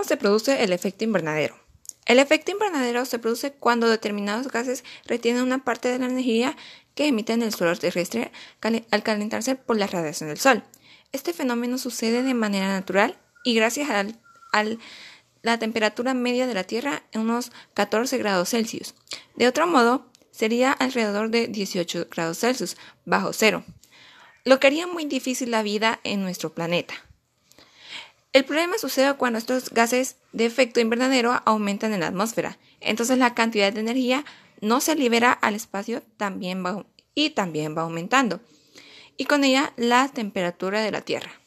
¿Cómo se produce el efecto invernadero? El efecto invernadero se produce cuando determinados gases retienen una parte de la energía que emiten el suelo terrestre al calentarse por la radiación del Sol. Este fenómeno sucede de manera natural y gracias a la temperatura media de la Tierra en unos 14 grados Celsius. De otro modo, sería alrededor de 18 grados Celsius, bajo cero, lo que haría muy difícil la vida en nuestro planeta. El problema sucede cuando estos gases de efecto invernadero aumentan en la atmósfera. Entonces la cantidad de energía no se libera al espacio y también va aumentando. Y con ella la temperatura de la Tierra.